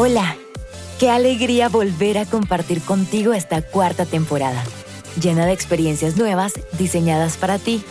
Hola, qué alegría volver a compartir contigo esta cuarta temporada, llena de experiencias nuevas diseñadas para ti.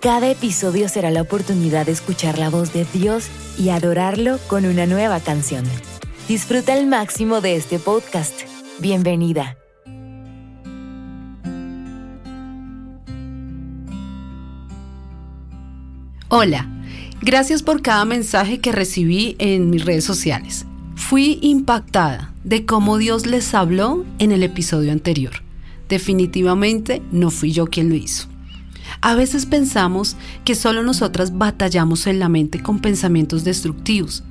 Cada episodio será la oportunidad de escuchar la voz de Dios y adorarlo con una nueva canción. Disfruta al máximo de este podcast. Bienvenida. Hola, gracias por cada mensaje que recibí en mis redes sociales. Fui impactada de cómo Dios les habló en el episodio anterior. Definitivamente no fui yo quien lo hizo. A veces pensamos que solo nosotras batallamos en la mente con pensamientos destructivos.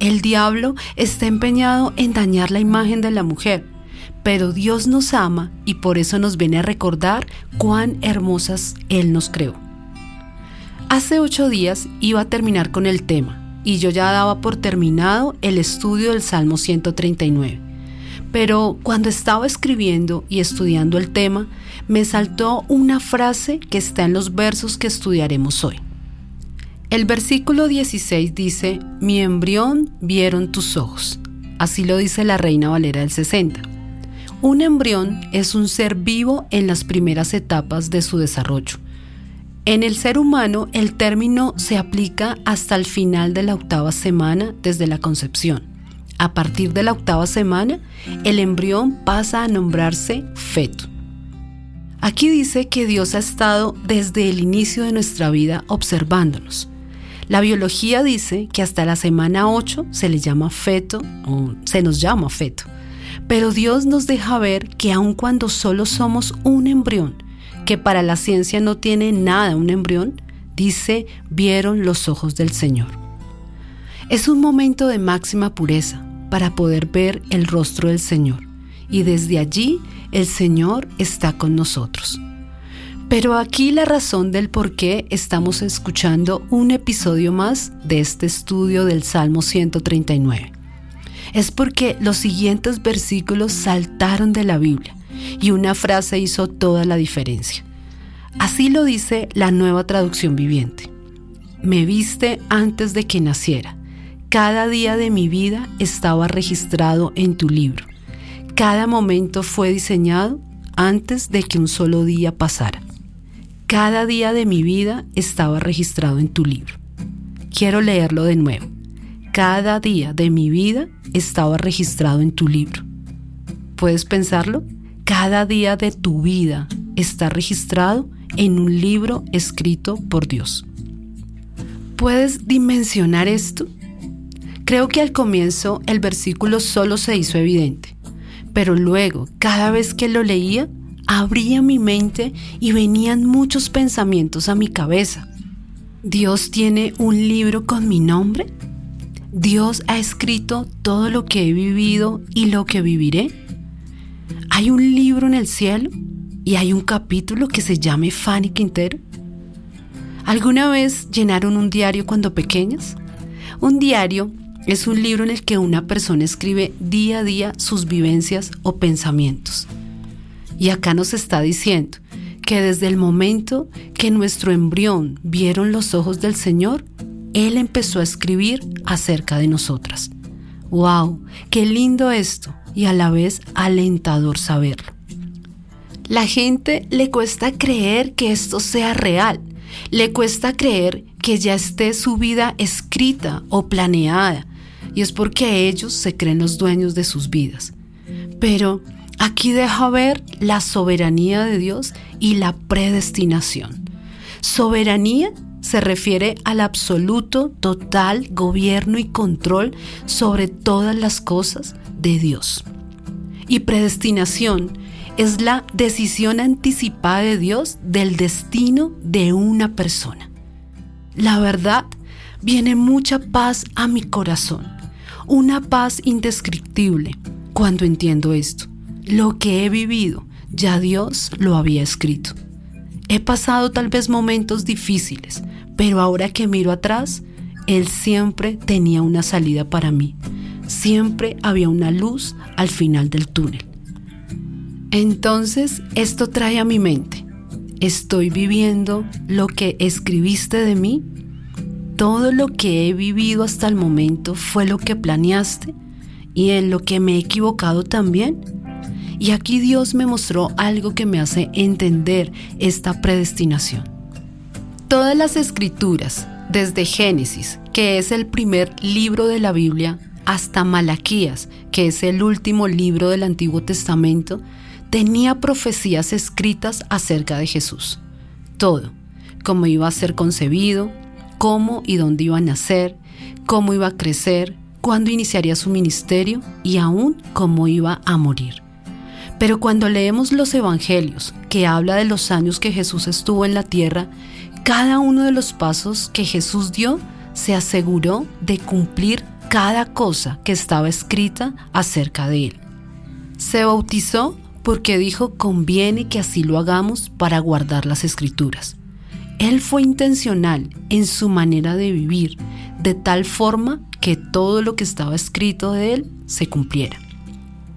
El diablo está empeñado en dañar la imagen de la mujer, pero Dios nos ama y por eso nos viene a recordar cuán hermosas Él nos creó. Hace ocho días iba a terminar con el tema y yo ya daba por terminado el estudio del Salmo 139. Pero cuando estaba escribiendo y estudiando el tema, me saltó una frase que está en los versos que estudiaremos hoy. El versículo 16 dice, mi embrión vieron tus ojos. Así lo dice la Reina Valera del 60. Un embrión es un ser vivo en las primeras etapas de su desarrollo en el ser humano el término se aplica hasta el final de la octava semana desde la concepción. A partir de la octava semana, el embrión pasa a nombrarse feto. Aquí dice que Dios ha estado desde el inicio de nuestra vida observándonos. La biología dice que hasta la semana 8 se le llama feto o se nos llama feto. Pero Dios nos deja ver que aun cuando solo somos un embrión, que para la ciencia no tiene nada un embrión, dice, vieron los ojos del Señor. Es un momento de máxima pureza para poder ver el rostro del Señor y desde allí el Señor está con nosotros. Pero aquí la razón del por qué estamos escuchando un episodio más de este estudio del Salmo 139. Es porque los siguientes versículos saltaron de la Biblia y una frase hizo toda la diferencia. Así lo dice la nueva traducción viviente. Me viste antes de que naciera. Cada día de mi vida estaba registrado en tu libro. Cada momento fue diseñado antes de que un solo día pasara. Cada día de mi vida estaba registrado en tu libro. Quiero leerlo de nuevo. Cada día de mi vida estaba registrado en tu libro. ¿Puedes pensarlo? Cada día de tu vida está registrado en un libro escrito por Dios. ¿Puedes dimensionar esto? Creo que al comienzo el versículo solo se hizo evidente, pero luego, cada vez que lo leía, abría mi mente y venían muchos pensamientos a mi cabeza. ¿Dios tiene un libro con mi nombre? ¿Dios ha escrito todo lo que he vivido y lo que viviré? ¿Hay un libro en el cielo? ¿Y hay un capítulo que se llame Fanny Quintero? ¿Alguna vez llenaron un diario cuando pequeñas? Un diario es un libro en el que una persona escribe día a día sus vivencias o pensamientos. Y acá nos está diciendo que desde el momento que nuestro embrión vieron los ojos del Señor, Él empezó a escribir acerca de nosotras. ¡Wow! ¡Qué lindo esto! Y a la vez alentador saberlo. La gente le cuesta creer que esto sea real, le cuesta creer que ya esté su vida escrita o planeada, y es porque ellos se creen los dueños de sus vidas. Pero aquí deja ver la soberanía de Dios y la predestinación. Soberanía se refiere al absoluto, total gobierno y control sobre todas las cosas de Dios. Y predestinación es la decisión anticipada de Dios del destino de una persona. La verdad, viene mucha paz a mi corazón, una paz indescriptible cuando entiendo esto. Lo que he vivido, ya Dios lo había escrito. He pasado tal vez momentos difíciles, pero ahora que miro atrás, Él siempre tenía una salida para mí siempre había una luz al final del túnel. Entonces esto trae a mi mente, ¿estoy viviendo lo que escribiste de mí? ¿Todo lo que he vivido hasta el momento fue lo que planeaste? y en lo que me he equivocado también. Y aquí Dios me mostró algo que me hace entender esta predestinación. Todas las escrituras, desde Génesis, que es el primer libro de la Biblia, hasta Malaquías, que es el último libro del Antiguo Testamento, tenía profecías escritas acerca de Jesús. Todo, cómo iba a ser concebido, cómo y dónde iba a nacer, cómo iba a crecer, cuándo iniciaría su ministerio y aún cómo iba a morir. Pero cuando leemos los evangelios, que habla de los años que Jesús estuvo en la tierra, cada uno de los pasos que Jesús dio se aseguró de cumplir cada cosa que estaba escrita acerca de él. Se bautizó porque dijo conviene que así lo hagamos para guardar las escrituras. Él fue intencional en su manera de vivir, de tal forma que todo lo que estaba escrito de él se cumpliera.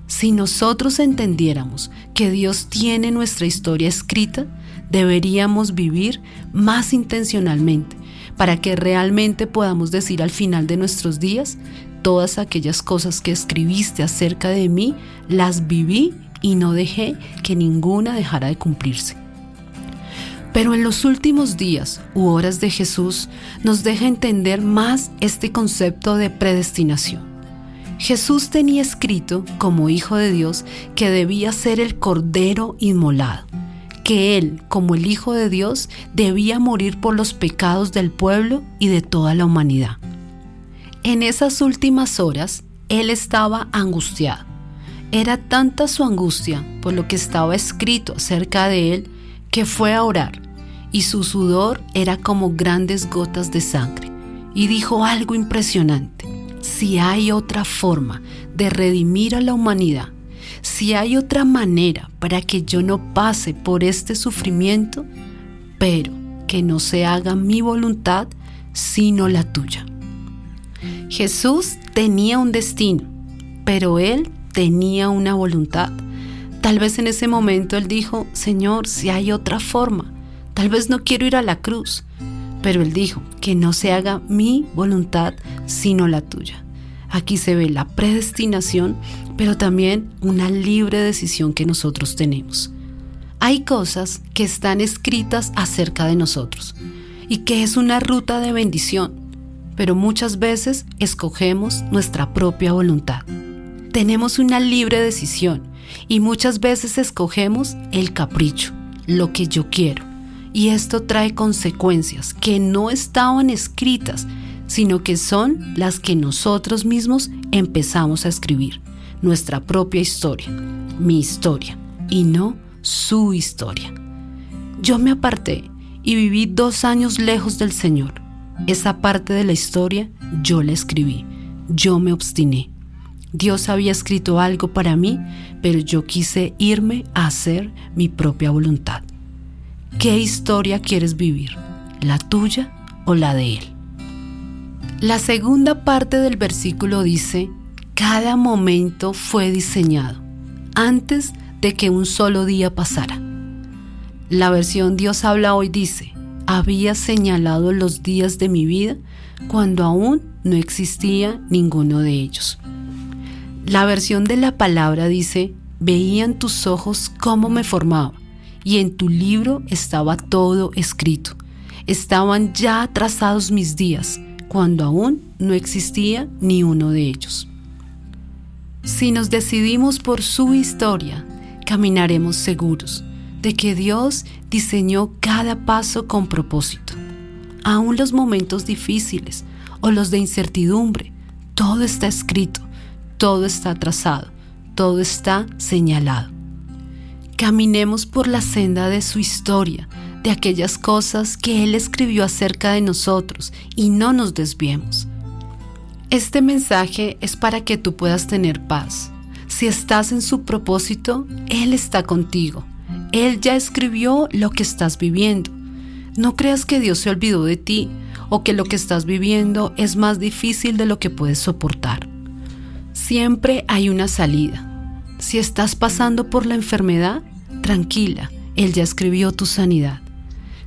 Si nosotros entendiéramos que Dios tiene nuestra historia escrita, deberíamos vivir más intencionalmente para que realmente podamos decir al final de nuestros días, todas aquellas cosas que escribiste acerca de mí, las viví y no dejé que ninguna dejara de cumplirse. Pero en los últimos días u horas de Jesús nos deja entender más este concepto de predestinación. Jesús tenía escrito como Hijo de Dios que debía ser el Cordero inmolado, que Él, como el Hijo de Dios, debía morir por los pecados del pueblo y de toda la humanidad. En esas últimas horas, Él estaba angustiado. Era tanta su angustia por lo que estaba escrito acerca de Él que fue a orar, y su sudor era como grandes gotas de sangre, y dijo algo impresionante. Si hay otra forma de redimir a la humanidad, si hay otra manera para que yo no pase por este sufrimiento, pero que no se haga mi voluntad, sino la tuya. Jesús tenía un destino, pero él tenía una voluntad. Tal vez en ese momento él dijo, Señor, si hay otra forma, tal vez no quiero ir a la cruz, pero él dijo, que no se haga mi voluntad, sino la tuya. Aquí se ve la predestinación, pero también una libre decisión que nosotros tenemos. Hay cosas que están escritas acerca de nosotros y que es una ruta de bendición, pero muchas veces escogemos nuestra propia voluntad. Tenemos una libre decisión y muchas veces escogemos el capricho, lo que yo quiero. Y esto trae consecuencias que no estaban escritas, sino que son las que nosotros mismos empezamos a escribir. Nuestra propia historia, mi historia, y no su historia. Yo me aparté y viví dos años lejos del Señor. Esa parte de la historia yo la escribí, yo me obstiné. Dios había escrito algo para mí, pero yo quise irme a hacer mi propia voluntad. ¿Qué historia quieres vivir? ¿La tuya o la de Él? La segunda parte del versículo dice, cada momento fue diseñado antes de que un solo día pasara. La versión Dios habla hoy dice, había señalado los días de mi vida cuando aún no existía ninguno de ellos. La versión de la palabra dice, veían tus ojos cómo me formaba, y en tu libro estaba todo escrito. Estaban ya trazados mis días, cuando aún no existía ni uno de ellos. Si nos decidimos por su historia, caminaremos seguros de que Dios diseñó cada paso con propósito. Aún los momentos difíciles o los de incertidumbre, todo está escrito todo está trazado, todo está señalado. Caminemos por la senda de su historia, de aquellas cosas que Él escribió acerca de nosotros y no nos desviemos. Este mensaje es para que tú puedas tener paz. Si estás en su propósito, Él está contigo. Él ya escribió lo que estás viviendo. No creas que Dios se olvidó de ti o que lo que estás viviendo es más difícil de lo que puedes soportar. Siempre hay una salida. Si estás pasando por la enfermedad, tranquila, Él ya escribió tu sanidad.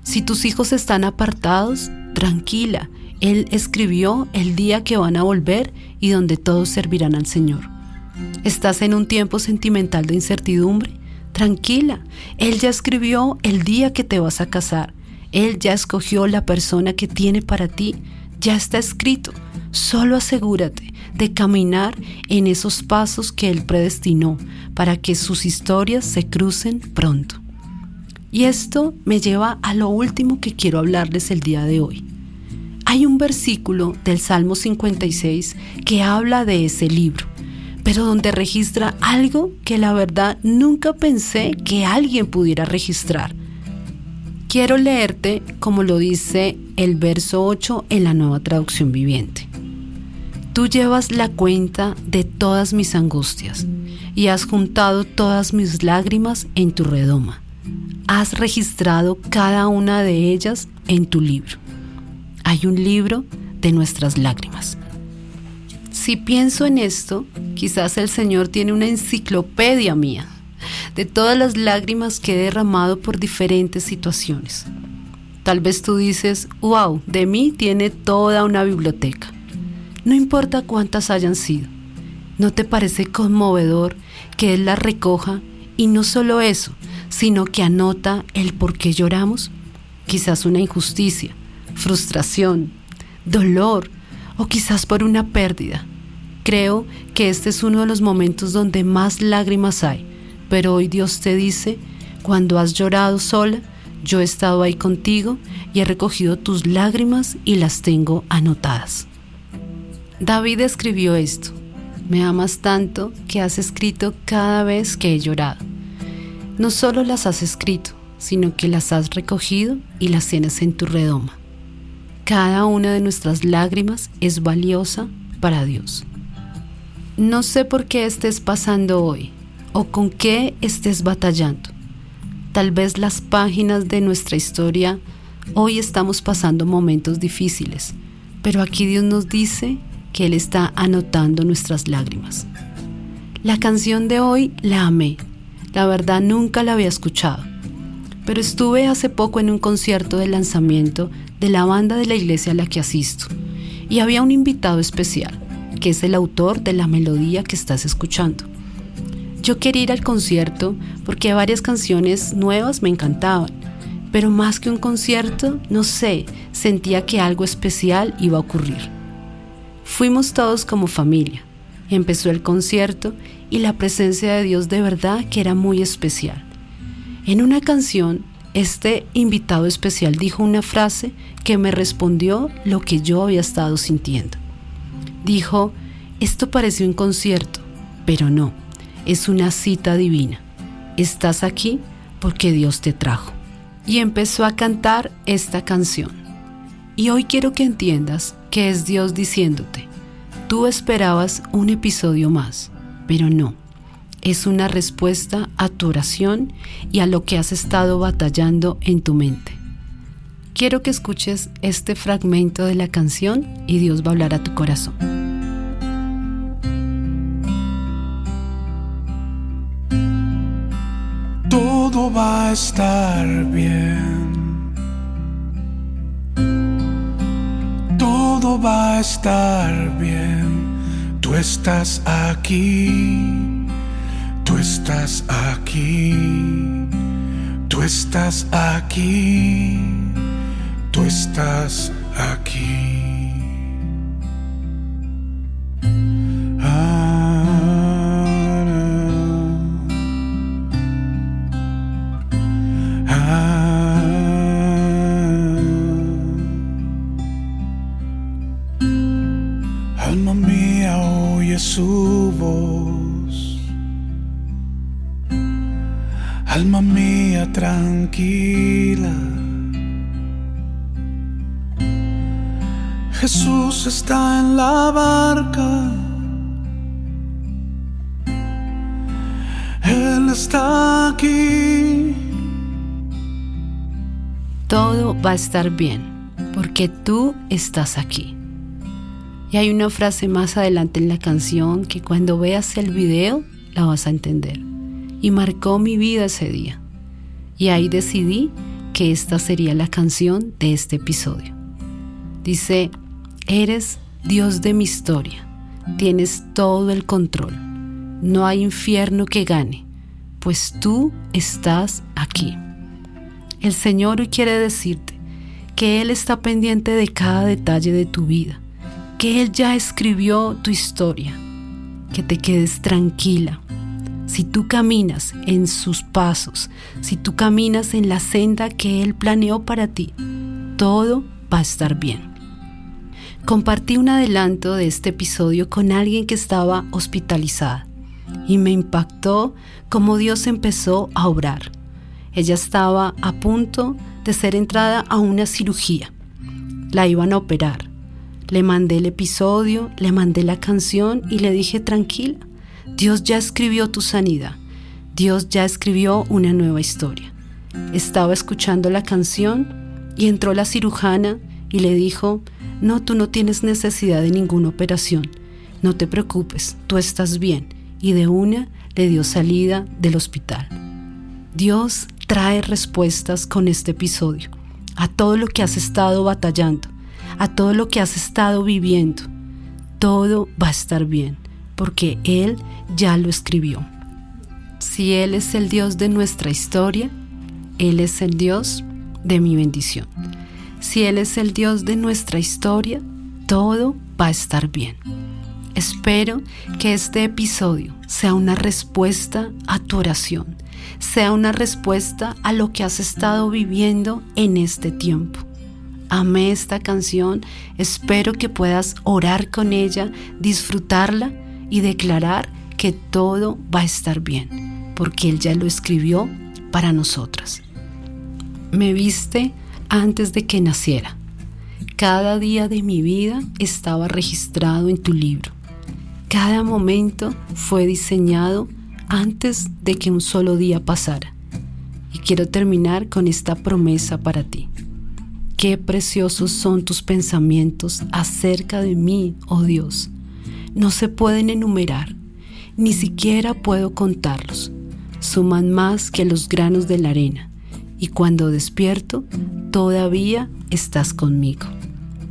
Si tus hijos están apartados, tranquila, Él escribió el día que van a volver y donde todos servirán al Señor. ¿Estás en un tiempo sentimental de incertidumbre? Tranquila, Él ya escribió el día que te vas a casar. Él ya escogió la persona que tiene para ti. Ya está escrito. Solo asegúrate de caminar en esos pasos que Él predestinó para que sus historias se crucen pronto. Y esto me lleva a lo último que quiero hablarles el día de hoy. Hay un versículo del Salmo 56 que habla de ese libro, pero donde registra algo que la verdad nunca pensé que alguien pudiera registrar. Quiero leerte como lo dice el verso 8 en la nueva traducción viviente. Tú llevas la cuenta de todas mis angustias y has juntado todas mis lágrimas en tu redoma. Has registrado cada una de ellas en tu libro. Hay un libro de nuestras lágrimas. Si pienso en esto, quizás el Señor tiene una enciclopedia mía de todas las lágrimas que he derramado por diferentes situaciones. Tal vez tú dices, wow, de mí tiene toda una biblioteca. No importa cuántas hayan sido. ¿No te parece conmovedor que Él las recoja y no solo eso, sino que anota el por qué lloramos? Quizás una injusticia, frustración, dolor o quizás por una pérdida. Creo que este es uno de los momentos donde más lágrimas hay, pero hoy Dios te dice, cuando has llorado sola, yo he estado ahí contigo y he recogido tus lágrimas y las tengo anotadas. David escribió esto, me amas tanto que has escrito cada vez que he llorado. No solo las has escrito, sino que las has recogido y las tienes en tu redoma. Cada una de nuestras lágrimas es valiosa para Dios. No sé por qué estés pasando hoy o con qué estés batallando. Tal vez las páginas de nuestra historia hoy estamos pasando momentos difíciles, pero aquí Dios nos dice que Él está anotando nuestras lágrimas. La canción de hoy la amé. La verdad nunca la había escuchado. Pero estuve hace poco en un concierto de lanzamiento de la banda de la iglesia a la que asisto. Y había un invitado especial, que es el autor de la melodía que estás escuchando. Yo quería ir al concierto porque varias canciones nuevas me encantaban, pero más que un concierto, no sé, sentía que algo especial iba a ocurrir. Fuimos todos como familia. Empezó el concierto y la presencia de Dios de verdad que era muy especial. En una canción, este invitado especial dijo una frase que me respondió lo que yo había estado sintiendo. Dijo, esto parece un concierto, pero no, es una cita divina. Estás aquí porque Dios te trajo. Y empezó a cantar esta canción. Y hoy quiero que entiendas que es Dios diciéndote, tú esperabas un episodio más, pero no. Es una respuesta a tu oración y a lo que has estado batallando en tu mente. Quiero que escuches este fragmento de la canción y Dios va a hablar a tu corazón. Todo va a estar bien. Todo va a estar bien. Tú estás aquí, tú estás aquí, tú estás aquí, tú estás aquí. Alma mía tranquila. Jesús está en la barca. Él está aquí. Todo va a estar bien porque tú estás aquí. Y hay una frase más adelante en la canción que cuando veas el video la vas a entender. Y marcó mi vida ese día. Y ahí decidí que esta sería la canción de este episodio. Dice, eres Dios de mi historia, tienes todo el control. no hay infierno que gane, pues tú estás aquí. El Señor hoy quiere decirte que Él está pendiente de cada detalle de tu vida, que Él ya escribió tu historia, que te quedes tranquila. Si tú caminas en sus pasos, si tú caminas en la senda que Él planeó para ti, todo va a estar bien. Compartí un adelanto de este episodio con alguien que estaba hospitalizada y me impactó cómo Dios empezó a obrar. Ella estaba a punto de ser entrada a una cirugía. La iban a operar. Le mandé el episodio, le mandé la canción y le dije tranquila, Dios ya escribió tu sanidad. Dios ya escribió una nueva historia. Estaba escuchando la canción y entró la cirujana y le dijo, no, tú no tienes necesidad de ninguna operación. No te preocupes, tú estás bien. Y de una le dio salida del hospital. Dios trae respuestas con este episodio a todo lo que has estado batallando, a todo lo que has estado viviendo. Todo va a estar bien, porque Él ya lo escribió. Si Él es el Dios de nuestra historia, Él es el Dios de mi bendición. Si Él es el Dios de nuestra historia, todo va a estar bien. Espero que este episodio sea una respuesta a tu oración, sea una respuesta a lo que has estado viviendo en este tiempo. Amé esta canción, espero que puedas orar con ella, disfrutarla y declarar que todo va a estar bien, porque Él ya lo escribió para nosotras. Me viste antes de que naciera. Cada día de mi vida estaba registrado en tu libro. Cada momento fue diseñado antes de que un solo día pasara. Y quiero terminar con esta promesa para ti. Qué preciosos son tus pensamientos acerca de mí, oh Dios. No se pueden enumerar, ni siquiera puedo contarlos. Suman más que los granos de la arena y cuando despierto, todavía estás conmigo.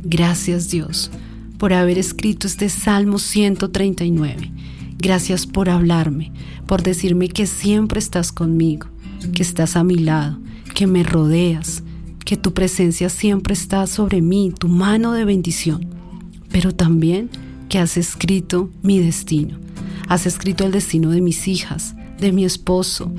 Gracias Dios por haber escrito este Salmo 139. Gracias por hablarme, por decirme que siempre estás conmigo, que estás a mi lado, que me rodeas, que tu presencia siempre está sobre mí, tu mano de bendición, pero también que has escrito mi destino. Has escrito el destino de mis hijas, de mi esposo,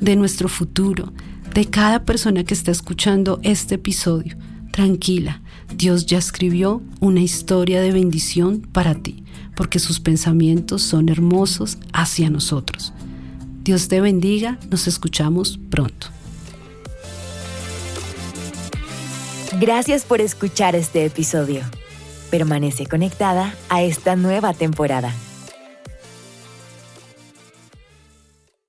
de nuestro futuro, de cada persona que está escuchando este episodio. Tranquila, Dios ya escribió una historia de bendición para ti, porque sus pensamientos son hermosos hacia nosotros. Dios te bendiga, nos escuchamos pronto. Gracias por escuchar este episodio. Permanece conectada a esta nueva temporada.